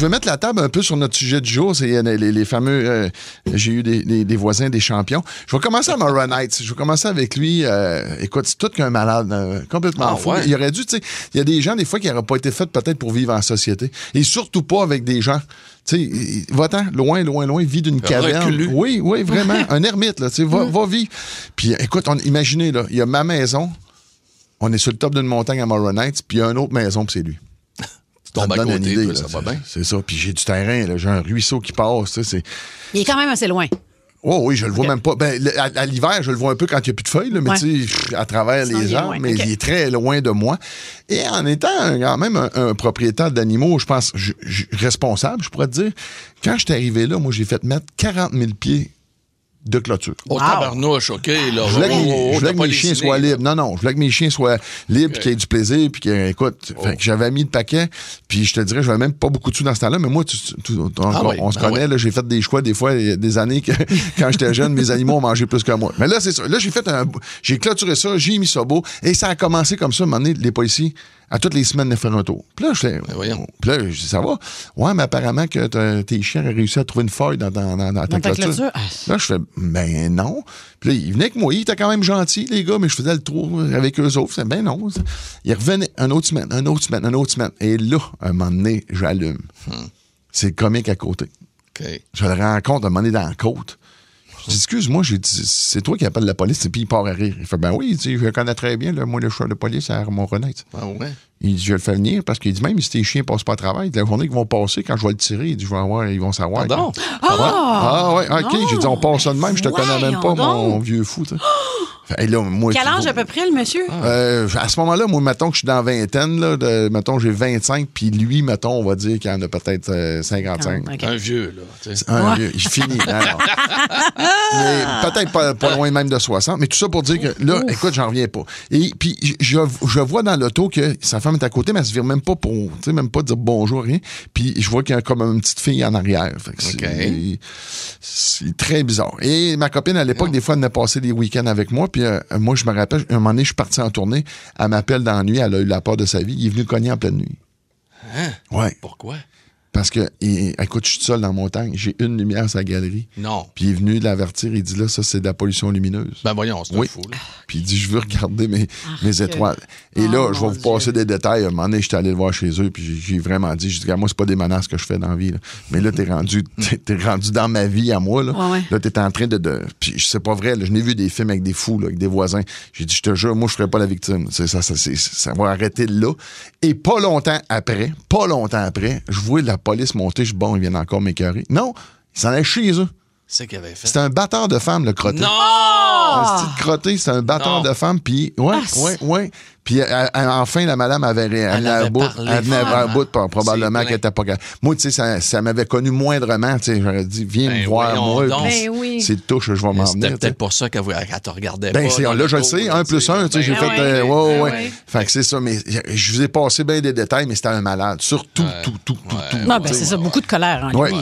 je vais mettre la table un peu sur notre sujet du jour. C'est euh, les, les fameux. euh, J'ai eu des, des- des voisins, des champions. Je vais commencer à Mara Knight. Je vais commencer avec lui. euh, écoute, c'est tout qu'un malade, euh, complètement Ah, fou. ouais? Il aurait dû, tu sais, il y a des gens, des fois, qui n'auraient pas été faits peut-être pour vivre en société. Et surtout pas avec des gens. Tu sais, va-t'en, loin, loin, loin, vit d'une caverne. Oui, oui, vraiment. un ermite, là. Tu sais, va, va vivre. Puis écoute, on- imaginez, là, il y a ma maison. On est sur le top d'une montagne à Mara Knights, puis il y a une autre maison, puis c'est lui. Tu tombes Ça à te donne côté, une idée, toi, là, ça va c'est- bien. C'est ça. Puis j'ai du terrain, j'ai un ruisseau qui passe. C'est... Il est quand même assez loin. Oh oui, je le vois même pas. Ben, le- à, à l'hiver, je le vois un peu quand il n'y a plus de feuilles, là, mais Ouais. tu sais, à travers les arbres, mais il est très loin de moi. Et en étant un- quand même un, un propriétaire d'animaux, je pense, je- je- responsable, je pourrais te dire, quand je suis arrivé là, moi, j'ai fait mettre 40 000 pieds de clôture. Oh, tabarnouche, OK. Là, Je voulais que, Oh, mes- oh, je voulais t'as que mes chiens soient libres. Non, non, je voulais que mes chiens soient libres, puis qu'il y ait du plaisir, puis que, écoute, Oh. fait que j'avais mis le paquet, puis je te dirais, je même pas beaucoup de sous dans ce temps-là, mais moi, tu- tu- tu- on, Ah oui, on se ah connaît, oui. là, j'ai fait des choix, des fois, il y a des années que, quand j'étais jeune, mes animaux ont mangé plus que moi. Mais là, c'est ça. Là, j'ai fait un, j'ai clôturé ça, j'ai mis ça beau, et ça a commencé comme ça, à un moment donné, les policiers, à toutes les semaines, de faire un tour. Puis là, je fais, Ben voyons. puis là, je dis, ça va? Ouais, mais apparemment que tes chiens ont réussi à trouver une faille dans, dans, dans- dans ta Dans ta clôture. clôture? Ah. Là, je fais, ben non. Puis là, il venait avec moi, il était quand même gentil, les gars, mais je faisais le tour avec eux autres. Je faisais, ben non. Il revenait une autre semaine, une autre semaine, une autre semaine. Et là, un moment donné, j'allume. C'est le comique à côté. Je le rencontre un moment donné dans la côte. Je dis, excuse-moi, j'ai dit, c'est toi qui appelles la police, et puis il part à rire. Il fait, ben oui, il dit, je le connais très bien, là, moi, le choix de police à mon renaître. Ah ouais? Il dit, je vais le faire venir parce qu'il dit, même si tes chiens passent pas à travail, la journée qu'ils vont passer, quand je vais le tirer, il dit, je vais avoir, ils vont savoir. Pardon? que- Ah, ouais, OK. J'ai dit, on passe ça de même, je te connais même pas, mon donc. vieux fou. là, moi, Quel âge vois, à peu près, le monsieur? euh, à ce moment-là, moi, mettons que je suis dans la vingtaine, là, de, mettons, j'ai 25, puis lui, mettons, on va dire qu'il en a peut-être euh, 55. OK. Un vieux, là. Un vieux, il finit. Peut-être pas, pas loin même de 60. Mais tout ça pour dire que là, écoute, j'en reviens pas. Et puis, je, je vois dans l'auto que sa femme est à côté, mais elle se vire même pas pour, tu sais, même pas dire bonjour, rien. Puis je vois qu'il y a comme une petite fille en arrière. Que c'est- OK. C'est très bizarre. Et ma copine, à l'époque, des fois, elle venait passer des week-ends avec moi. Puis euh, moi, je me rappelle, un moment donné, je suis parti en tournée. Elle m'appelle dans la nuit. Elle a eu la peur de sa vie. Il est venu cogner en pleine nuit. Hein? Ouais. Pourquoi? Parce que, il- écoute, je suis seul dans la montagne. J'ai une lumière à sa galerie. Non. Puis il est venu l'avertir, il dit là, ça, c'est de la pollution lumineuse. Ben voyons, c'est Oui. un fou, là. Puis il dit, je veux regarder mes, mes que- étoiles. Et Oh, là, je vais vous passer Dieu. des détails. À un moment donné, j'étais allé le voir chez eux, puis j'ai- vraiment dit, je dis, moi, c'est pas des menaces que je fais dans la vie. là. Mais là, t'es rendu, t'es, rendu dans ma vie à moi. Là, Ouais, ouais. là t'es en train de, de. Puis c'est pas vrai, là, je n'ai vu des films avec des fous, là, avec des voisins. J'ai dit, je te jure, moi, je ferais pas la victime. C'est ça, ça, c'est- ça va arrêter là. Et pas longtemps après, pas longtemps après, je vois la police monter, je dis, bon, ils viennent encore m'écœurer. Non, ils s'en allaient chez eux. C'est qu'il avait fait. C'était un batteur de femmes, le crotté. Non! Un petit crotté, c'est un batteur Non. de femme. Puis, ouais, Ah, ouais, ouais. Puis, elle- elle- enfin, la madame avait ré- elle Elle à avait bout. parlé Elle venait à bout, probablement qu'elle était pas. Moi, tu sais, ça, ça m'avait connu moindrement. Tu sais, j'aurais dit, viens Ben me voir, moi. Ben oui. C'est touche, je vais m'en venir. C'était peut-être pour ça qu'elle te regardait Ben, pas. là, je le sais, un plus un, tu sais, j'ai Ben fait, ouais. euh, ouais, Ben ouais. Fait que c'est ça, mais je- vous ai passé bien des détails, mais c'était un malade. Sur tout, tout, tout, tout, tout. Non, ben c'est ça, beaucoup de colère en lui.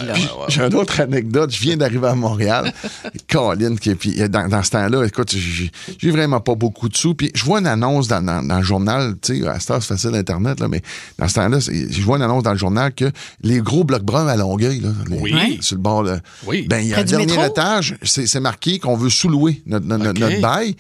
J'ai une autre anecdote. Je viens d'arriver à Montréal. Caroline, qui, puis euh, dans, ce temps-là, écoute, j'ai j'ai vraiment pas beaucoup de sous. Puis je vois une annonce dans, dans- dans le journal, tu sais, à cette heure, c'est facile Internet, là, mais dans ce temps-là, je vois une annonce dans le journal que les gros blocs bruns à Longueuil, là, les- Oui. sur le bord, là, Oui. ben, il y a Près un dernier métro? étage, c'est c'est marqué qu'on veut sous-louer notre, notre, notre bail.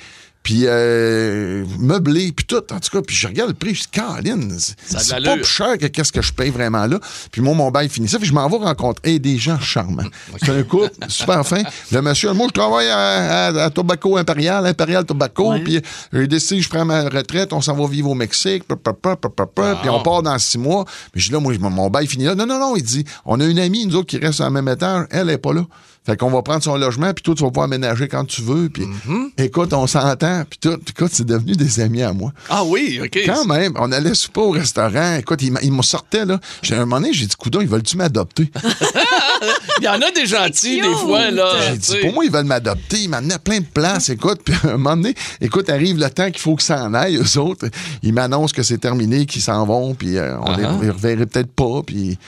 Puis euh, meublé, puis tout. En tout cas, puis je regarde le prix, je dis, Caroline, c'est pas plus cher que qu'est-ce que je paye vraiment là. Puis moi, mon bail finit ça. Puis je m'en vais rencontrer des gens charmants. C'est un couple super fin. Le monsieur, moi, je travaille à, à- à Tobacco Impérial, Impérial Tobacco. Puis j'ai décidé, je prends ma retraite, on s'en va vivre au Mexique. pa, Puis on part dans six mois. Mais je dis là, moi, mon bail finit là. Non, non, non. Il dit, on a une amie, nous autres, qui reste sur le même étage. Elle est pas là. Fait qu'on va prendre son logement, puis toi, tu vas pouvoir aménager quand tu veux. Puis écoute, on s'entend. Puis tout. Écoute, c'est devenu des amis à moi. Ah oui, OK. Quand même, on allait souper au restaurant. Écoute, ils me sortaient, là. J'ai un moment donné, j'ai dit, coudon, ils veulent-tu m'adopter? Il y en a des gentils, des fois, là. J'ai dit, pour moi, ils veulent m'adopter. Ils m'amenaient à plein de places. Écoute, puis à un moment donné, écoute, arrive le temps qu'il faut que ça en aille, eux autres. Ils m'annoncent que c'est terminé, qu'ils s'en vont, puis euh, on les, Uh-huh. les reverrait peut-être pas, puis...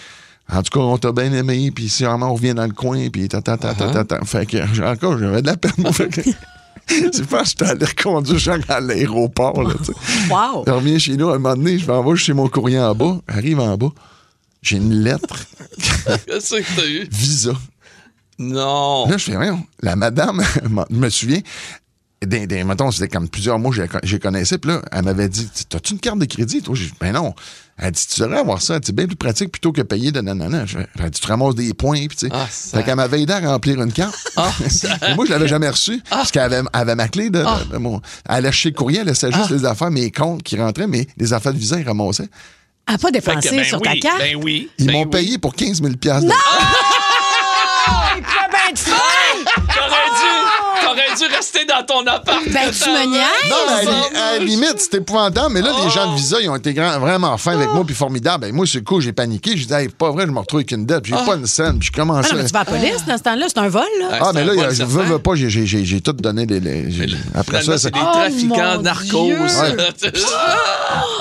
En tout cas, on t'a bien aimé, puis sûrement on revient dans le coin, puis ta ta ta ta ta ta. Fait que, encore, j'avais de la peine. C'est pas que j'étais allé reconduire à l'aéroport, là. Wow! Je reviens chez nous, à un moment donné, je vais chez mon courrier en bas, arrive en bas. j'ai une lettre Qu'est-ce que t'as eu? Visa. Non. Là, je fais, voyons, la madame, je me souviens, des, des, mettons, c'était comme plusieurs mois que j'ai connaissais, puis là, elle m'avait dit, t'as-tu une carte de crédit? Toi, j'ai dit, ben non. Elle dit, tu saurais avoir ça. C'est bien plus pratique plutôt que payer de nanana. Elle dit, tu ramasses des points, puis tu sais. Ah, ça- fait qu'elle m'avait aidé à remplir une carte. Ah, Et moi, je l'avais jamais reçue, parce qu'elle avait, elle avait ma clé de, Ah. de mon. Elle chez le courrier, elle laissait juste Ah. les affaires, mes comptes qui rentraient, mais les affaires de visa, ils ramassaient. À pas que, ben sur oui, ta carte? Ben oui. Ils ben m'ont oui. payé pour 15 000 piastres de- Oh, il peut bien être fin! T'aurais dû, t'aurais dû rester dans ton appart. Ben, tu me niaises? Non, mais à, la- à la limite, c'était épouvantable. Mais là, les gens de Visa, ils ont été grand- vraiment fins avec moi, puis formidables. Ben, moi, c'est cool, j'ai paniqué. J'ai dit, hey, pas vrai, je me retrouve avec une dette. J'ai pas une scène. Puis je Ah non, mais tu vas à la police dans ce temps-là, c'est un vol, là. Ah, c'est mais là, je veux, veux pas, j'ai- tout donné les. les- j'ai- après ça, c'est. c'est des Oh, trafiquants mon narcos. Dieu.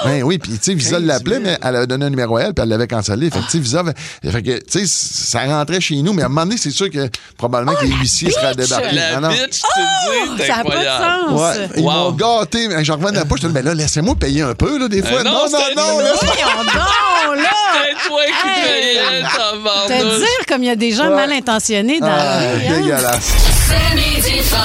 Ben oui, puis tu sais, Visa 15 l'appelait, mais elle avait donné un numéro à elle, puis elle l'avait cancellé. Fait que tu sais, Visa, avait- fait que tu sais, ça rentrait chez nous, mais à un moment donné, c'est sûr que probablement que les huissiers seraient bitch! débarqués. La non. bitch, tu c'est Ça n'a pas de sens. Ouais, ils Wow. m'ont gâté, mais j'en revenais pas. Je disais, ben là, laissez-moi payer un peu, là, des fois. Euh, non, non, non, c'est- non, non. laisse-moi. Voyons donc, là! C'est toi qui Hey. payais, Te tabarnouche. dire comme il y a des gens Ouais. mal intentionnés dans Ah, la vie. hein. dégueulasse. C'est midi fun.